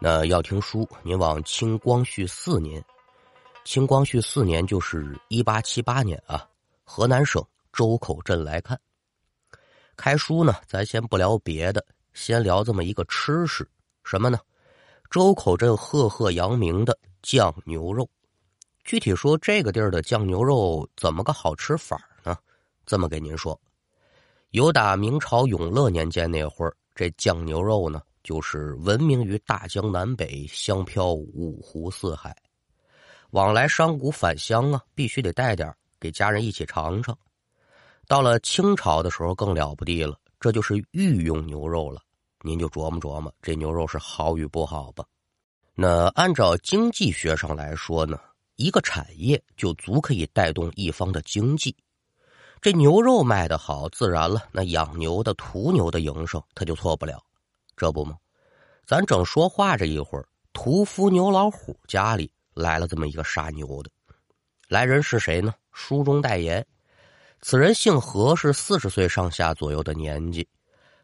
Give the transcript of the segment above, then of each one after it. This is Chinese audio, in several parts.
那要听书，您往清光绪四年，清光绪四年就是一八七八年啊，河南省周口镇来看。开书呢，咱先不聊别的，先聊这么一个吃食，什么呢？周口镇赫赫扬名的酱牛肉。具体说，这个地儿的酱牛肉怎么个好吃法呢？这么给您说，有打明朝永乐年间那会儿，这酱牛肉呢。就是闻名于大江南北，香飘五湖四海。往来商贾返乡啊，必须得带点给家人一起尝尝。到了清朝的时候更了不地了，这就是御用牛肉了。您就琢磨琢磨，这牛肉是好与不好吧？那按照经济学上来说呢，一个产业就足可以带动一方的经济。这牛肉卖得好，自然了，那养牛的、屠牛的营生他就错不了。这不吗？咱正说话这一会儿，屠夫牛老虎家里来了这么一个杀牛的。来人是谁呢？书中代言，此人姓何，是四十岁上下左右的年纪，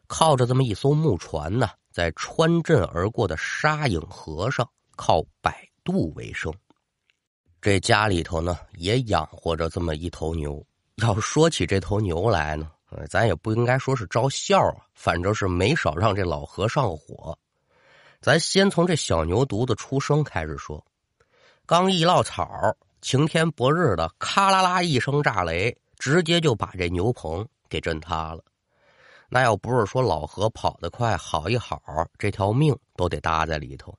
靠着这么一艘木船呢，在穿镇而过的沙影河上靠摆渡为生。这家里头呢，也养活着这么一头牛。要说起这头牛来呢。咱也不应该说是招笑啊，反正是没少让这老和尚火。咱先从这小牛犊子出生开始说，刚一落草，晴天博日的，咔啦啦一声炸雷，直接就把这牛棚给震塌了。那要不是说老何跑得快，好一好，这条命都得搭在里头。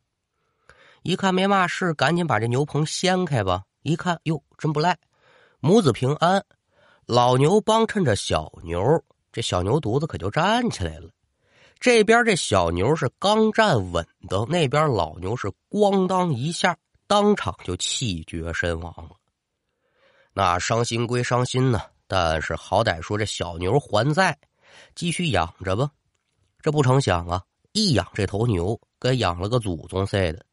一看没嘛事，赶紧把这牛棚掀开吧。一看，哟，真不赖，母子平安。老牛帮衬着小牛，这小牛犊子可就站起来了。这边这小牛是刚站稳的，那边老牛是咣当一下，当场就气绝身亡了。那伤心归伤心呢，但是好歹说这小牛还在，继续养着吧。这不成想啊，一养这头牛跟养了个祖宗似的。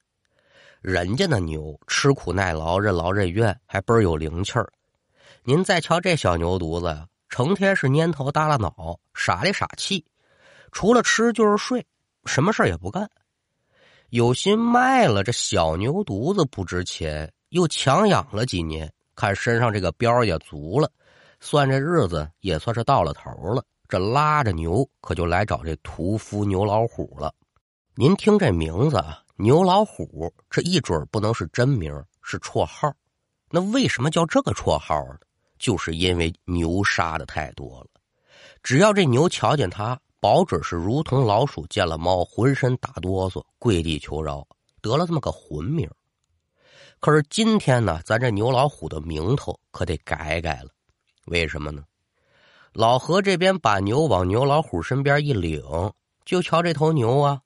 人家那牛吃苦耐劳，任劳任怨，还倍儿有灵气儿。您再瞧这小牛犊子呀，成天是蔫头耷拉脑，傻里傻气，除了吃就是睡，什么事也不干。有心卖了这小牛犊子不值钱，又强养了几年，看身上这个膘也足了，算这日子也算是到了头了。这拉着牛可就来找这屠夫牛老虎了。您听这名字啊，牛老虎，这一准不能是真名，是绰号。那为什么叫这个绰号呢？就是因为牛杀的太多了，只要这牛瞧见他，保准是如同老鼠见了猫，浑身打哆嗦，跪地求饶，得了这么个混名。可是今天呢，咱这牛老虎的名头可得改改了。为什么呢？老何这边把牛往牛老虎身边一领，就瞧这头牛啊，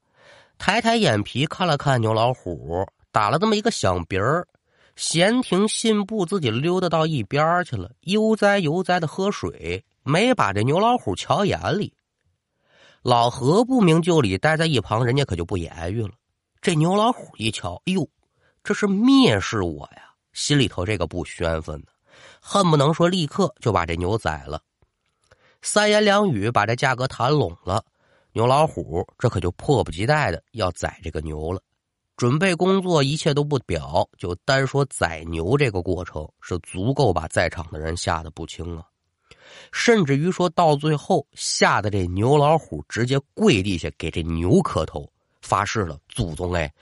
抬抬眼皮看了看牛老虎，打了这么一个响鼻儿。闲庭信步，自己溜达到一边去了，悠哉悠哉的喝水，没把这牛老虎瞧眼里。老何不明就里，待在一旁，人家可就不言语了。这牛老虎一瞧，哎呦，这是蔑视我呀！心里头这个不宣愤呢，恨不能说立刻就把这牛宰了。三言两语把这价格谈拢了，牛老虎这可就迫不及待的要宰这个牛了。准备工作一切都不表，就单说宰牛这个过程是足够把在场的人吓得不轻啊！甚至于说到最后，吓得这牛老虎直接跪地下给这牛磕头，发誓了：“祖宗哎，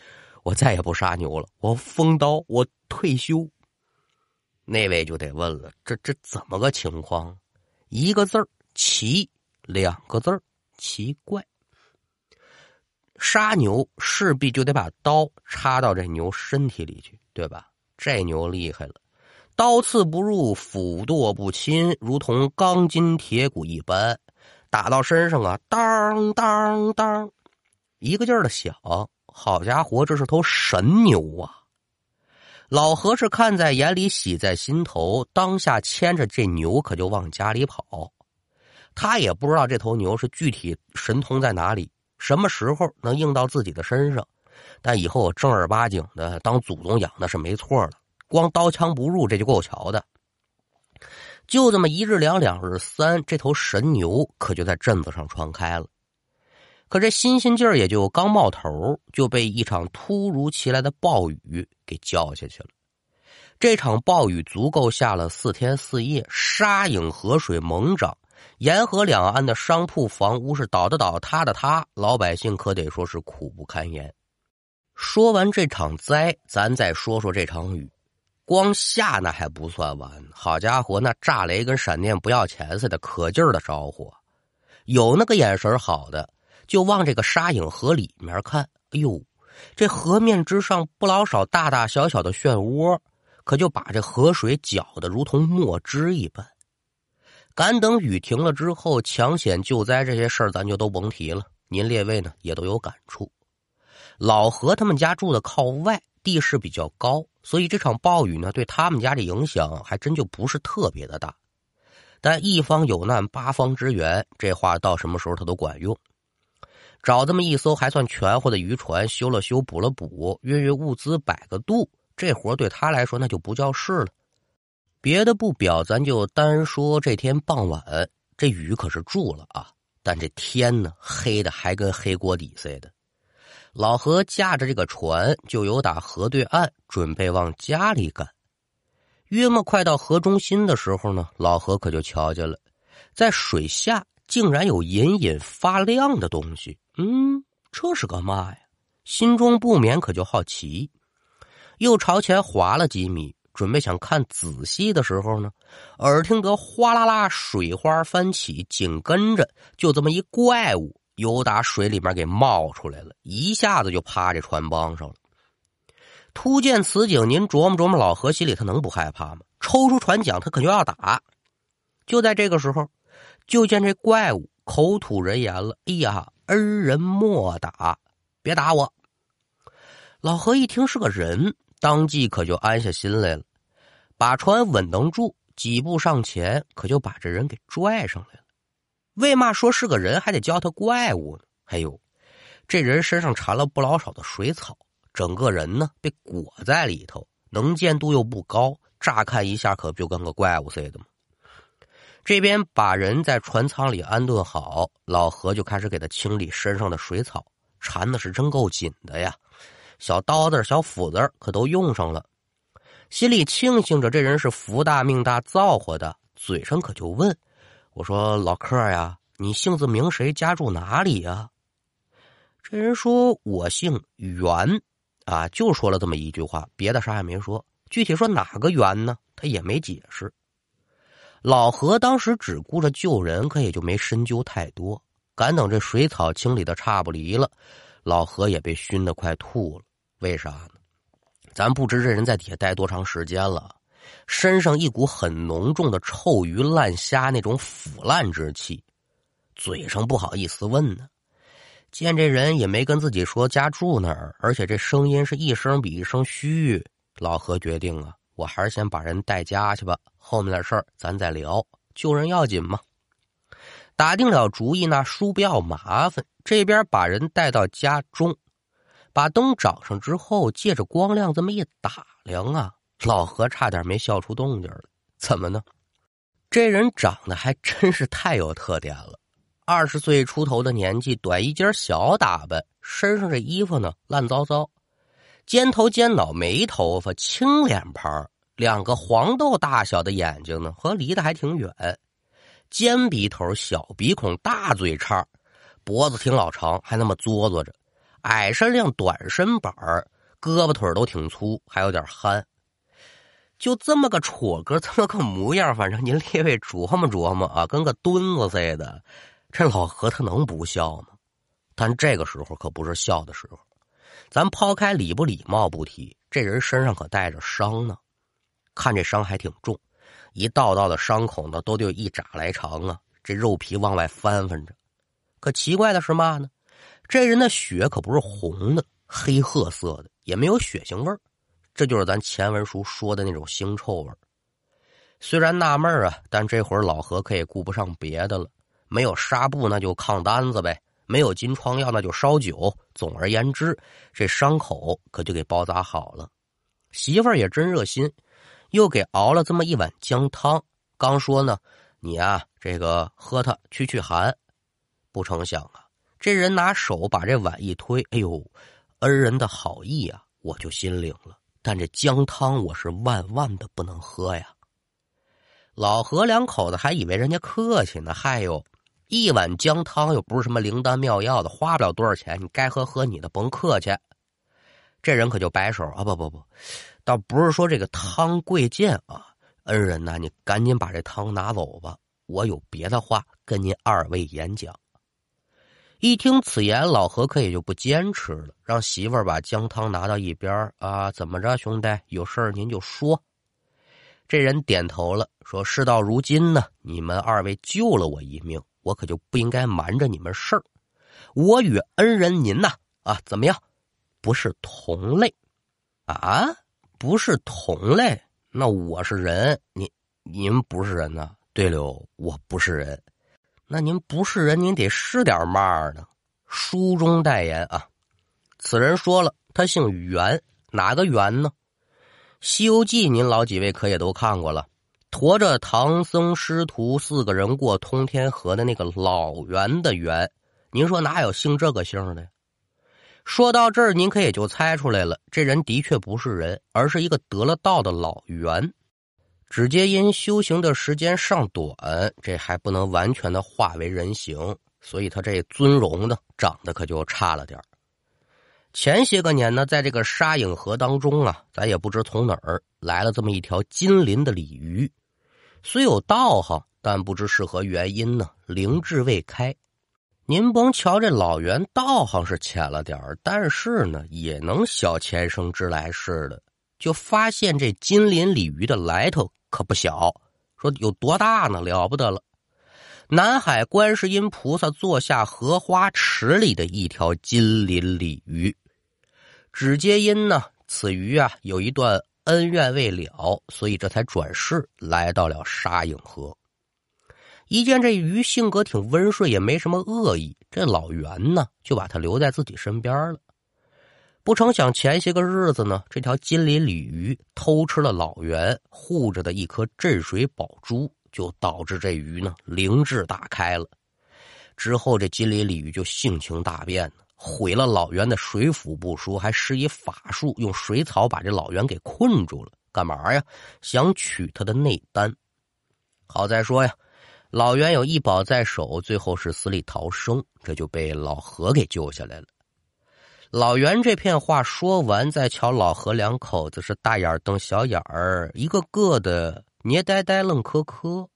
我再也不杀牛了，我封刀，我退休。”那位就得问了：“这这怎么个情况？”一个字儿奇，两个字儿奇怪。杀牛势必就得把刀插到这牛身体里去，对吧？这牛厉害了，刀刺不入，斧剁不侵，如同钢筋铁骨一般，打到身上啊，当当当，一个劲儿的响。好家伙，这是头神牛啊！老何是看在眼里，喜在心头，当下牵着这牛可就往家里跑。他也不知道这头牛是具体神通在哪里。什么时候能应到自己的身上？但以后正儿八经的当祖宗养的是没错的，光刀枪不入这就够瞧的。就这么一日两两日三，这头神牛可就在镇子上传开了。可这新鲜劲儿也就刚冒头，就被一场突如其来的暴雨给浇下去了。这场暴雨足够下了四天四夜，沙影河水猛涨，沿河两岸的商铺房屋是倒的倒，塌的塌，老百姓可得说是苦不堪言。说完这场灾，咱再说说这场雨。光下那还不算完，好家伙，那炸雷跟闪电不要钱似的，可劲儿的着火。有那个眼神好的。就往这个沙影河里面看，哎呦，这河面之上不老少大大小小的漩涡，可就把这河水搅得如同墨汁一般。赶等雨停了之后，抢险救灾这些事儿咱就都甭提了。您列位呢也都有感触。老何他们家住的靠外，地势比较高，所以这场暴雨呢对他们家的影响还真就不是特别的大。但一方有难八方支援，这话到什么时候他都管用。找这么一艘还算全乎的渔船，修了修，补了补，运运物资，摆个渡，这活对他来说那就不叫事了。别的不表，咱就单说这天傍晚，这雨可是住了啊，但这天呢，黑的还跟黑锅底似的。老何驾着这个船，就由打河对岸准备往家里赶。约莫快到河中心的时候呢，老何可就瞧见了，在水下竟然有隐隐发亮的东西。嗯，这是个嘛呀？心中不免可就好奇，又朝前滑了几米，准备想看仔细的时候呢，耳听得哗啦啦水花翻起，紧跟着就这么一怪物由打水里面给冒出来了，一下子就趴这船帮上了。突见此景，您琢磨琢磨，老何心里他能不害怕吗？抽出船桨，他可就要打。就在这个时候，就见这怪物口吐人言了：“哎呀！”恩人莫打，别打我。老何一听是个人，当即可就安下心来了，把船稳当住，几步上前，可就把这人给拽上来了。为嘛说是个人，还得叫他怪物呢？哎呦，这人身上缠了不老少的水草，整个人呢被裹在里头，能见度又不高，乍看一下可不就跟个怪物似的吗。这边把人在船舱里安顿好，老何就开始给他清理身上的水草，缠的是真够紧的呀！小刀子、小斧子可都用上了，心里庆幸着这人是福大命大造化的，嘴上可就问：“我说老客呀，你姓字名谁？家住哪里呀？”这人说：“我姓袁，啊，就说了这么一句话，别的啥也没说。具体说哪个袁呢？他也没解释。”老何当时只顾着救人，可也就没深究太多。赶等这水草清理的差不离了，老何也被熏得快吐了。为啥呢？咱不知这人在底下待多长时间了，身上一股很浓重的臭鱼烂虾那种腐烂之气，嘴上不好意思问呢。见这人也没跟自己说家住哪儿，而且这声音是一声比一声虚，老何决定啊。我还是先把人带家去吧，后面的事儿咱再聊。救人要紧嘛。打定了主意，那叔不要麻烦。这边把人带到家中，把灯找上之后，借着光亮这么一打量啊，老何差点没笑出动静了。怎么呢？这人长得还真是太有特点了。二十岁出头的年纪，短衣襟小打扮，身上这衣服呢烂糟糟。尖头尖脑没头发青脸盘两个黄豆大小的眼睛呢，和离得还挺远。尖鼻头小鼻孔大嘴叉，脖子挺老长，还那么作作着。矮身量短身板胳膊腿都挺粗，还有点憨。就这么个戳哥，这么个模样，反正您列位琢磨琢磨啊，跟个墩子似的。这老何他能不笑吗？但这个时候可不是笑的时候。咱抛开礼不礼貌不提，这人身上可带着伤呢。看这伤还挺重，一道道的伤口呢，都得有一拃来长啊。这肉皮往外翻翻着。可奇怪的是嘛呢？这人的血可不是红的，黑褐色的，也没有血腥味儿。这就是咱前文书说的那种腥臭味儿。虽然纳闷啊，但这会儿老何可也顾不上别的了。没有纱布，那就炕单子呗。没有金疮药，那就烧酒。总而言之，这伤口可就给包扎好了。媳妇儿也真热心，又给熬了这么一碗姜汤。刚说呢，你啊，这个喝它去去寒。不成想啊，这人拿手把这碗一推，哎呦，恩人的好意啊，我就心领了。但这姜汤我是万万的不能喝呀。老何两口子还以为人家客气呢，嗨哟，一碗姜汤又不是什么灵丹妙药的，花不了多少钱，你该喝喝你的，甭客气。这人可就摆手啊，不不不，倒不是说这个汤贵贱啊，恩人呐，你赶紧把这汤拿走吧，我有别的话跟您二位演讲。一听此言，老何可也就不坚持了，让媳妇儿把姜汤拿到一边啊，怎么着，兄弟，有事儿您就说。这人点头了，说：“事到如今呢，你们二位救了我一命，我可就不应该瞒着你们事儿。我与恩人您呐，啊，怎么样？不是同类啊？不是同类？那我是人，您您不是人呐？对了，我不是人。”那您不是人，您得是点嘛呢？书中代言啊，此人说了，他姓袁，哪个袁呢？《西游记》您老几位可也都看过了，驮着唐僧师徒四个人过通天河的那个老袁的袁，您说哪有姓这个姓的？说到这儿，您可也就猜出来了，这人的确不是人，而是一个得了道的老袁。只接因修行的时间尚短，这还不能完全的化为人形，所以他这尊容呢，长得可就差了点前些个年呢，在这个沙影河当中啊，咱也不知从哪儿来了这么一条金鳞的鲤鱼，虽有道行，但不知是何原因呢，灵智未开。您甭瞧这老袁道行是浅了点但是呢，也能晓前生之来世的，就发现这金鳞鲤鱼的来头。可不小，说有多大呢？了不得了！南海观世音菩萨座下荷花池里的一条金鳞鲤鱼，只皆因呢此鱼啊有一段恩怨未了，所以这才转世来到了沙影河。一见这鱼性格挺温顺，也没什么恶意，这老袁呢就把它留在自己身边了。不成想，前些个日子呢，这条金鳞鲤鱼偷吃了老袁护着的一颗镇水宝珠，就导致这鱼呢灵智大开了。之后，这金鳞鲤鱼就性情大变，毁了老袁的水府不说，还施以法术，用水草把这老袁给困住了。干嘛呀？想取他的内丹。好在说呀，老袁有一宝在手，最后是死里逃生，这就被老何给救下来了。老袁这片话说完，再瞧老何两口子是大眼瞪小眼儿，一个个的捏呆呆愣磕磕，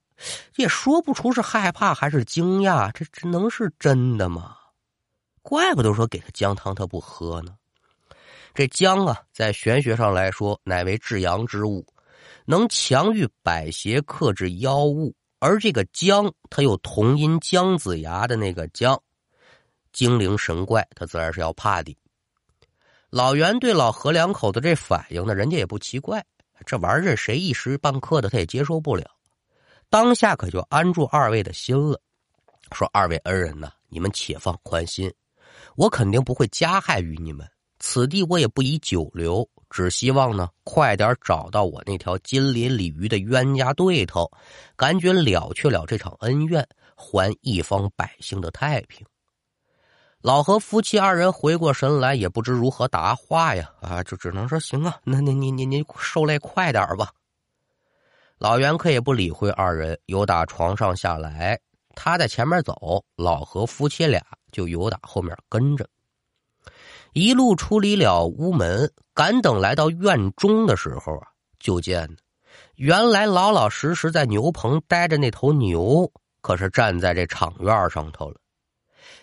也说不出是害怕还是惊讶，这这能是真的吗？怪不得说给他姜汤他不喝呢。这姜啊，在玄学上来说，乃为至阳之物，能强御百邪，克制妖物。而这个姜，它又同音姜子牙的那个姜，精灵神怪，他自然是要怕的。老袁对老何两口子这反应呢，人家也不奇怪。这玩意儿谁一时半刻的他也接受不了。当下可就安住二位的心了，说：“二位恩人呐，你们且放宽心，我肯定不会加害于你们。此地我也不宜久留，只希望呢，快点找到我那条金鳞鲤鱼的冤家对头，赶紧了却了这场恩怨，还一方百姓的太平。”老何夫妻二人回过神来，也不知如何答话呀！啊，就只能说行啊，那那您您您受累快点吧。老袁可也不理会二人，由打床上下来，他在前面走，老何夫妻俩就由打后面跟着。一路出离了屋门，赶等来到院中的时候啊，就见原来老老实实在牛棚待着那头牛，可是站在这场院上头了。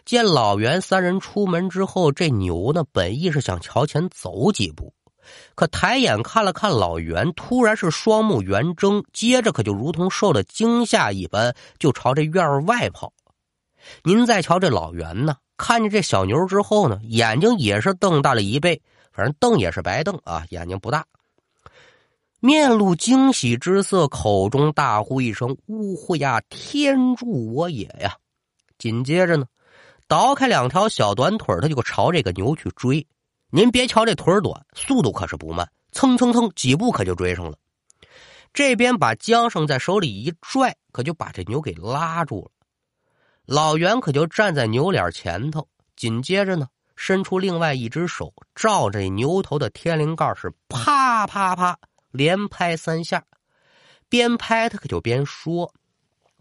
见老袁三人出门之后，这牛呢，本意是想朝前走几步，可抬眼看了看老袁，突然是双目圆睁，接着可就如同受了惊吓一般，就朝这院外跑。您再瞧这老袁呢，看见这小牛之后呢，眼睛也是瞪大了一倍，反正瞪也是白瞪啊，眼睛不大，面露惊喜之色，口中大呼一声：“呜呼呀，天助我也呀！”紧接着呢。倒开两条小短腿，他就朝这个牛去追。您别瞧这腿短，速度可是不慢，蹭蹭蹭几步可就追上了。这边把缰绳在手里一拽，可就把这牛给拉住了。老袁可就站在牛脸前头，紧接着呢，伸出另外一只手，照着牛头的天灵盖是啪啪啪连拍三下，边拍他可就边说：“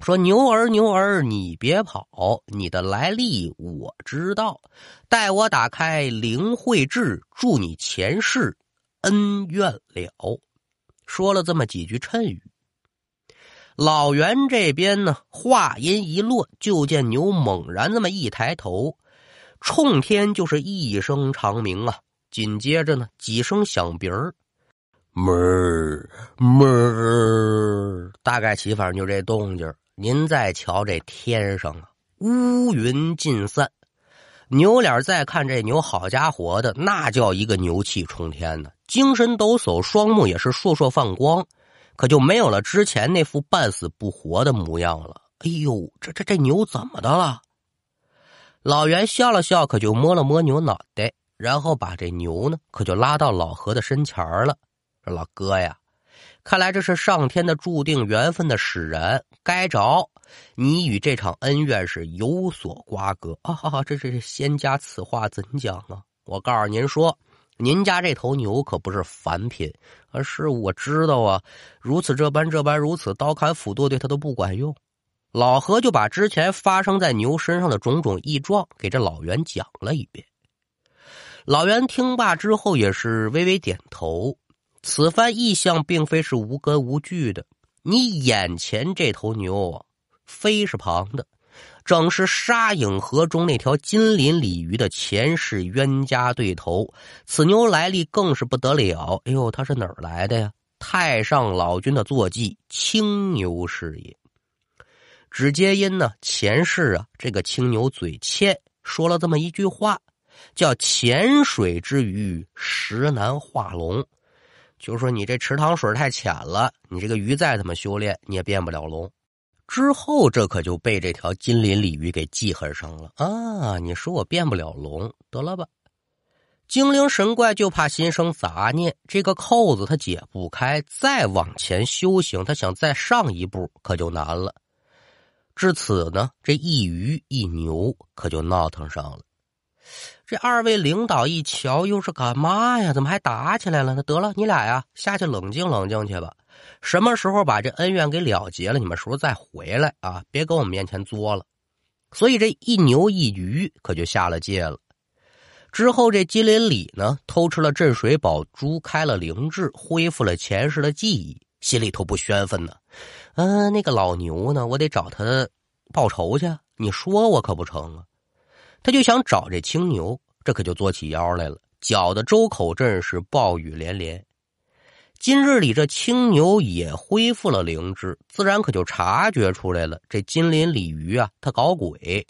说牛儿牛儿，你别跑，你的来历我知道，待我打开灵慧志，祝你前世恩怨了。”说了这么几句谶语。老袁这边呢，话音一落，就见牛猛然这么一抬头，冲天就是一声长鸣啊！紧接着呢，几声响鼻儿，哞哞，大概起反正就这动静您再瞧这天上啊，乌云尽散，牛脸再看这牛，好家伙的，那叫一个牛气冲天呢，精神抖擞，双目也是烁烁放光。可就没有了之前那副半死不活的模样了。哎呦，这这这牛怎么的了？老袁笑了笑，可就摸了摸牛脑袋，然后把这牛呢，可就拉到老何的身前了。说：“老哥呀，看来这是上天的注定缘分的使然，该着你与这场恩怨是有所瓜葛啊！这这这仙家此话怎讲啊？我告诉您说。”您家这头牛可不是凡品，而是我知道啊，如此这般这般如此，刀砍斧剁对他都不管用。老何就把之前发生在牛身上的种种异状给这老袁讲了一遍。老袁听罢之后也是微微点头，此番意象并非是无根无据的。你眼前这头牛啊，非是旁的。正是沙影河中那条金鳞鲤鱼的前世冤家对头，此牛来历更是不得了。哎呦，他是哪儿来的呀？太上老君的坐骑青牛是也。只皆因呢，前世啊，这个青牛嘴欠，说了这么一句话，叫“浅水之鱼，实难化龙”，就说你这池塘水太浅了，你这个鱼再怎么修炼，你也变不了龙。之后，这可就被这条金鳞鲤鱼给记恨上了啊！你说我变不了龙，得了吧？精灵神怪就怕心生杂念，这个扣子他解不开，再往前修行，他想再上一步可就难了。至此呢，这一鱼一牛可就闹腾上了。这二位领导一瞧，又是干嘛呀？怎么还打起来了？那得了，你俩呀，下去冷静冷静去吧。什么时候把这恩怨给了结了？你们时候再回来啊！别搁我们面前作了。所以这一牛一鱼可就下了界了。之后这金林里呢，偷吃了镇水宝珠，开了灵智，恢复了前世的记忆，心里头不宣愤呢。嗯，那个老牛呢，我得找他报仇去。你说我可不成啊！他就想找这青牛，这可就作起妖来了，搅得周口镇是暴雨连连。今日里，这青牛也恢复了灵智，自然可就察觉出来了。这金鳞鲤鱼啊，他搞鬼，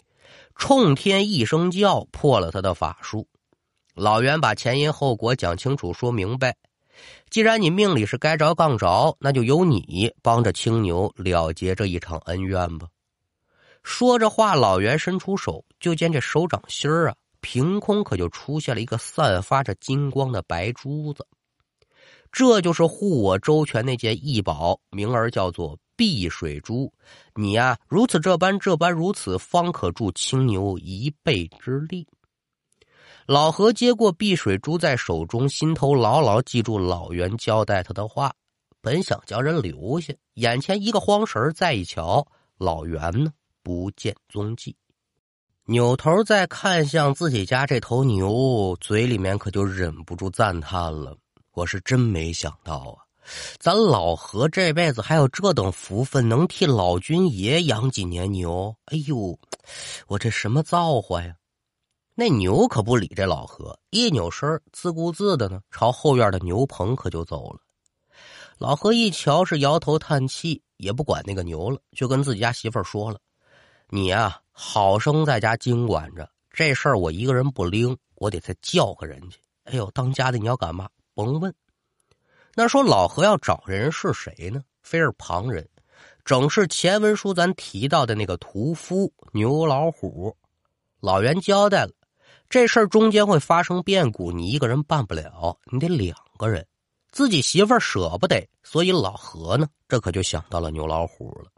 冲天一声叫，破了他的法术。老袁把前因后果讲清楚，说明白。既然你命里是该着杠着，那就由你帮着青牛了结这一场恩怨吧。说着话，老袁伸出手，就见这手掌心儿啊，凭空可就出现了一个散发着金光的白珠子。这就是护我周全那件异宝，名儿叫做碧水珠。你呀，如此这般这般如此，方可助青牛一臂之力。老何接过碧水珠在手中，心头牢牢记住老袁交代他的话，本想将人留下，眼前一个慌神再一瞧，老袁呢不见踪迹，扭头再看向自己家这头牛，嘴里面可就忍不住赞叹了。我是真没想到啊，咱老何这辈子还有这等福分，能替老君爷养几年牛。哎呦，我这什么造化呀！那牛可不理这老何，一扭身，自顾自的呢，朝后院的牛棚可就走了。老何一瞧，是摇头叹气，也不管那个牛了，就跟自己家媳妇说了：“你呀，好生在家经管着，这事儿我一个人不拎，我得再叫个人去。哎呦，当家的你要干嘛？”甭问，那说老何要找人是谁呢？非是旁人，正是前文书咱提到的那个屠夫牛老虎。老袁交代了，这事儿中间会发生变故，你一个人办不了，你得两个人。自己媳妇儿舍不得，所以老何呢，这可就想到了牛老虎了。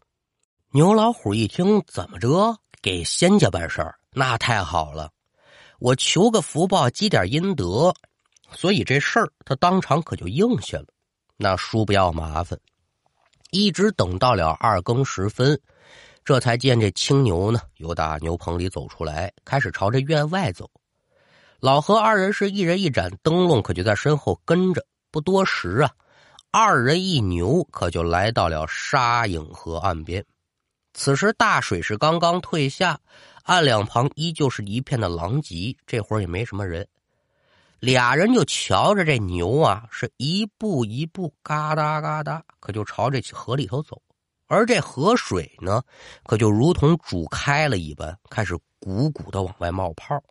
牛老虎一听，怎么着给仙家办事儿？那太好了。我求个福报，积点阴德，所以这事儿他当场可就应下了。那叔不要麻烦，一直等到了二更时分，这才见这青牛呢，由打牛棚里走出来，开始朝着院外走。老何二人是一人一盏灯笼，可就在身后跟着。不多时啊，二人一牛可就来到了沙影河岸边。此时大水是刚刚退下，岸两旁依旧是一片的狼藉，这会儿也没什么人。俩人就瞧着这牛啊，是一步一步嘎哒嘎哒，可就朝这河里头走。而这河水呢，可就如同煮开了一般，开始鼓鼓的往外冒泡。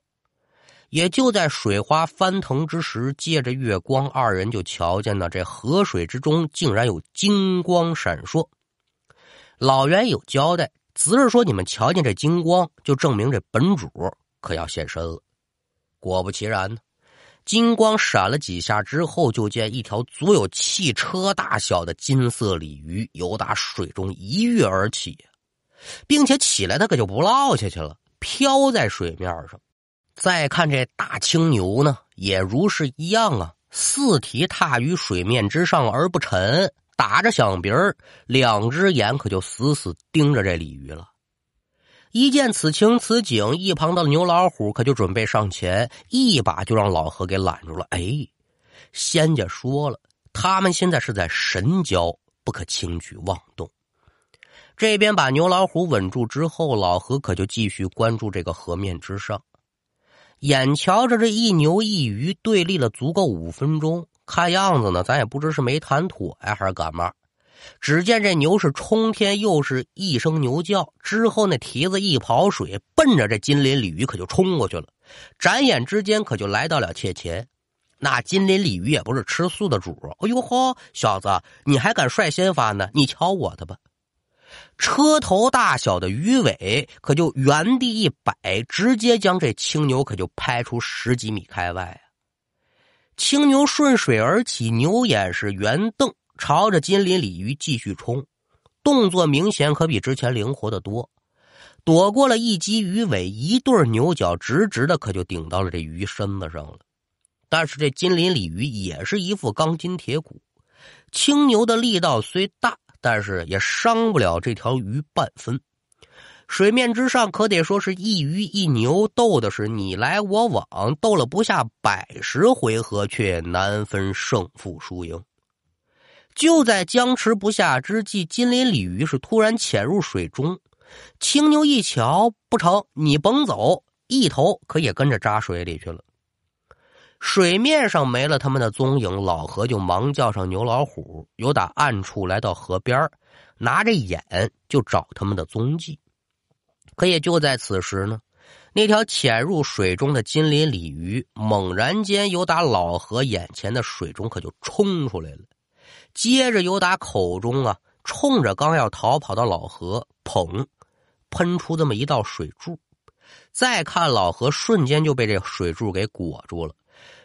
也就在水花翻腾之时，借着月光，二人就瞧见呢，这河水之中竟然有金光闪烁。老袁有交代，只是说你们瞧见这金光，就证明这本主可要现身了。果不其然呢，金光闪了几下之后，就见一条足有汽车大小的金色鲤鱼由打水中一跃而起，并且起来它可就不落下去了，飘在水面上。再看这大青牛呢，也如是一样啊，四蹄踏于水面之上而不沉。打着响鼻儿，两只眼可就死死盯着这鲤鱼了。一见此情此景，一旁的牛老虎可就准备上前，一把就让老何给揽住了。哎，仙家说了，他们现在是在神交，不可轻举妄动。这边把牛老虎稳住之后，老何可就继续关注这个河面之上，眼瞧着这一牛一鱼对立了足够五分钟。看样子呢，咱也不知是没谈妥呀，还是干嘛。只见这牛是冲天，又是一声牛叫，之后那蹄子一跑水，奔着这金鳞鲤鱼可就冲过去了。眨眼之间，可就来到了切前。那金鳞鲤鱼也不是吃素的主，哎呦呵，小子，你还敢率先发呢？你瞧我的吧！车头大小的鱼尾可就原地一摆，直接将这青牛可就拍出十几米开外。青牛顺水而起，牛眼是圆瞪，朝着金鳞鲤鱼继续冲，动作明显可比之前灵活的多。躲过了一击鱼尾，一对牛角直直的，可就顶到了这鱼身子上了。但是这金鳞鲤鱼也是一副钢筋铁骨，青牛的力道虽大，但是也伤不了这条鱼半分。水面之上可得说是一鱼一牛斗的是你来我往，斗了不下百十回合，却难分胜负输赢。就在僵持不下之际，金鳞鲤鱼是突然潜入水中，青牛一瞧不成，你甭走，一头可也跟着扎水里去了。水面上没了他们的踪影，老何就忙叫上牛老虎，由打暗处来到河边，拿着眼就找他们的踪迹。可也就在此时呢，那条潜入水中的金鳞鲤鱼猛然间由打老何眼前的水中可就冲出来了，接着由打口中啊冲着刚要逃跑的老何砰喷出这么一道水柱，再看老何瞬间就被这水柱给裹住了，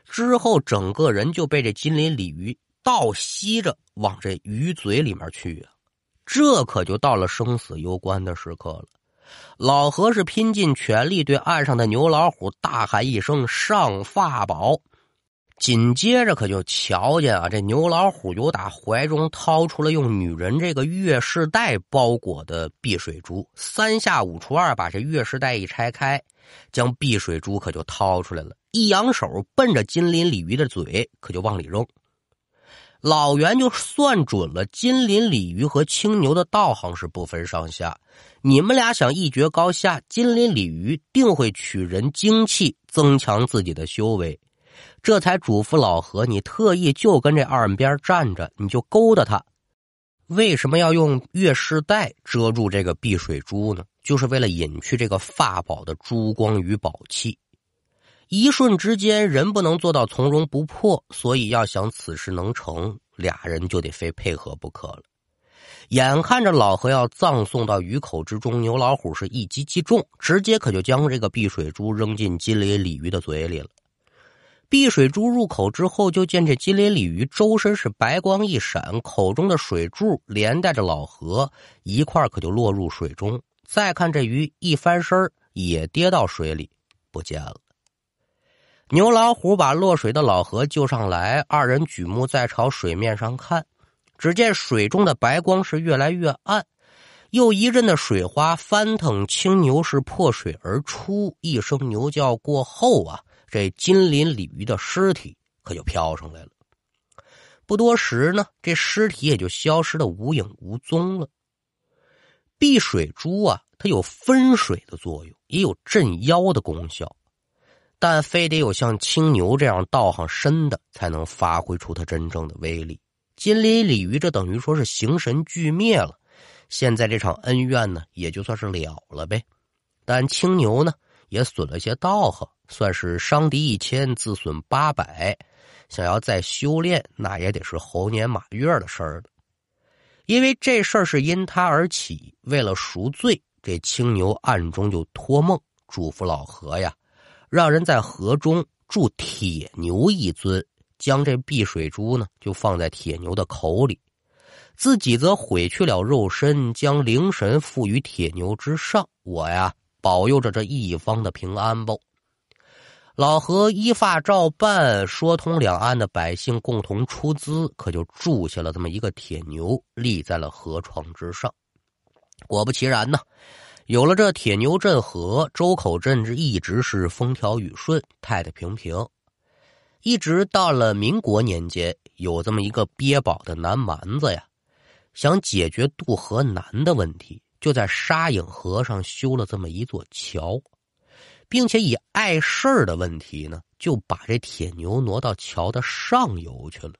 之后整个人就被这金鳞鲤鱼倒吸着往这鱼嘴里面去啊，这可就到了生死攸关的时刻了。老何是拼尽全力对岸上的牛老虎大喊一声“上法宝”，紧接着可就瞧见啊，这牛老虎由打怀中掏出了用女人这个月事带包裹的碧水珠，三下五除二把这月事带一拆开，将碧水珠可就掏出来了，一扬手奔着金鳞鲤鱼的嘴可就往里扔。老袁就算准了金鳞鲤鱼和青牛的道行是不分上下，你们俩想一决高下，金鳞鲤鱼定会取人精气，增强自己的修为。这才嘱咐老何，你特意就跟这岸边站着，你就勾搭他。为什么要用月事带遮住这个碧水珠呢？就是为了隐去这个法宝的珠光与宝气。一瞬之间，人不能做到从容不迫，所以要想此事能成，俩人就得非配合不可了。眼看着老何要葬送到鱼口之中，牛老虎是一击击中，直接可就将这个碧水珠扔进金鳞鲤鱼的嘴里了。碧水珠入口之后，就见这金鳞鲤鱼周身是白光一闪，口中的水柱连带着老何一块可就落入水中。再看这鱼一翻身也跌到水里不见了。牛老虎把落水的老何救上来，二人举目再朝水面上看，只见水中的白光是越来越暗，又一阵的水花翻腾，青牛是破水而出，一声牛叫过后啊，这金鳞鲤鱼的尸体可就飘上来了。不多时呢，这尸体也就消失的无影无踪了。避水珠啊，它有分水的作用，也有镇妖的功效，但非得有像青牛这样道行深的，才能发挥出它真正的威力。金鳞鲤鱼这等于说是形神俱灭了，现在这场恩怨呢，也就算是了了呗。但青牛呢，也损了些道行，算是伤敌一千，自损八百。想要再修炼，那也得是猴年马月的事儿了。因为这事儿是因他而起，为了赎罪，这青牛暗中就托梦嘱咐老何呀，让人在河中铸铁牛一尊，将这碧水珠呢就放在铁牛的口里，自己则毁去了肉身，将灵神附于铁牛之上。我呀，保佑着这一方的平安不？老何依法照办，说通两岸的百姓共同出资，可就铸下了这么一个铁牛，立在了河床之上。果不其然呢，有了这铁牛镇河，周口镇这一直是风调雨顺、太太平平。一直到了民国年间，有这么一个憋宝的南蛮子呀，想解决渡河难的问题，就在沙影河上修了这么一座桥。并且以碍事儿的问题呢，就把这铁牛挪到桥的上游去了，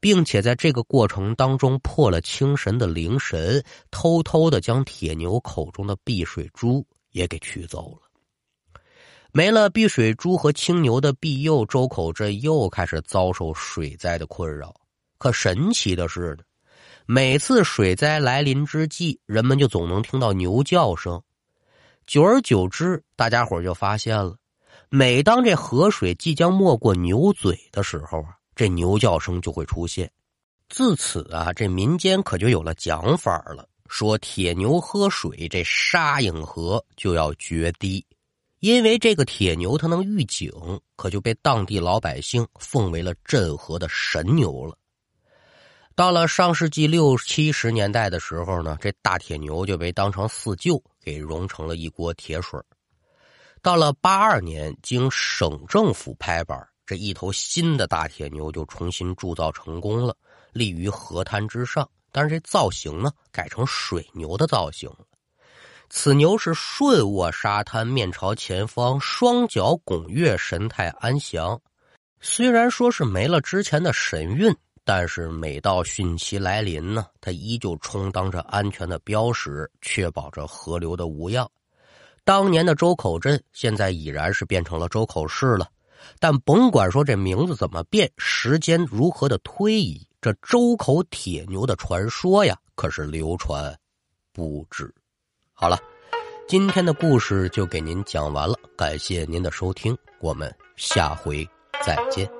并且在这个过程当中破了青神的灵神，偷偷的将铁牛口中的碧水珠也给取走了。没了碧水珠和青牛的庇佑，周口镇又开始遭受水灾的困扰。可神奇的是，每次水灾来临之际，人们就总能听到牛叫声。久而久之，大家伙就发现了，每当这河水即将没过牛嘴的时候啊，这牛叫声就会出现。自此啊，这民间可就有了讲法了，说铁牛喝水，这沙影河就要决堤，因为这个铁牛它能预警，可就被当地老百姓奉为了镇河的神牛了。到了上世纪六七十年代的时候呢，这大铁牛就被当成四旧，给融成了一锅铁水。到了八二年，经省政府拍板，这一头新的大铁牛就重新铸造成功了，立于河滩之上。但是这造型呢，改成水牛的造型。此牛是顺卧沙滩，面朝前方，双脚拱月，神态安详。虽然说是没了之前的神韵。但是每到汛期来临呢，它依旧充当着安全的标识，确保着河流的无恙。当年的周口镇现在已然是变成了周口市了，但甭管说这名字怎么变，时间如何的推移，这周口铁牛的传说呀，可是流传不止。好了，今天的故事就给您讲完了，感谢您的收听，我们下回再见。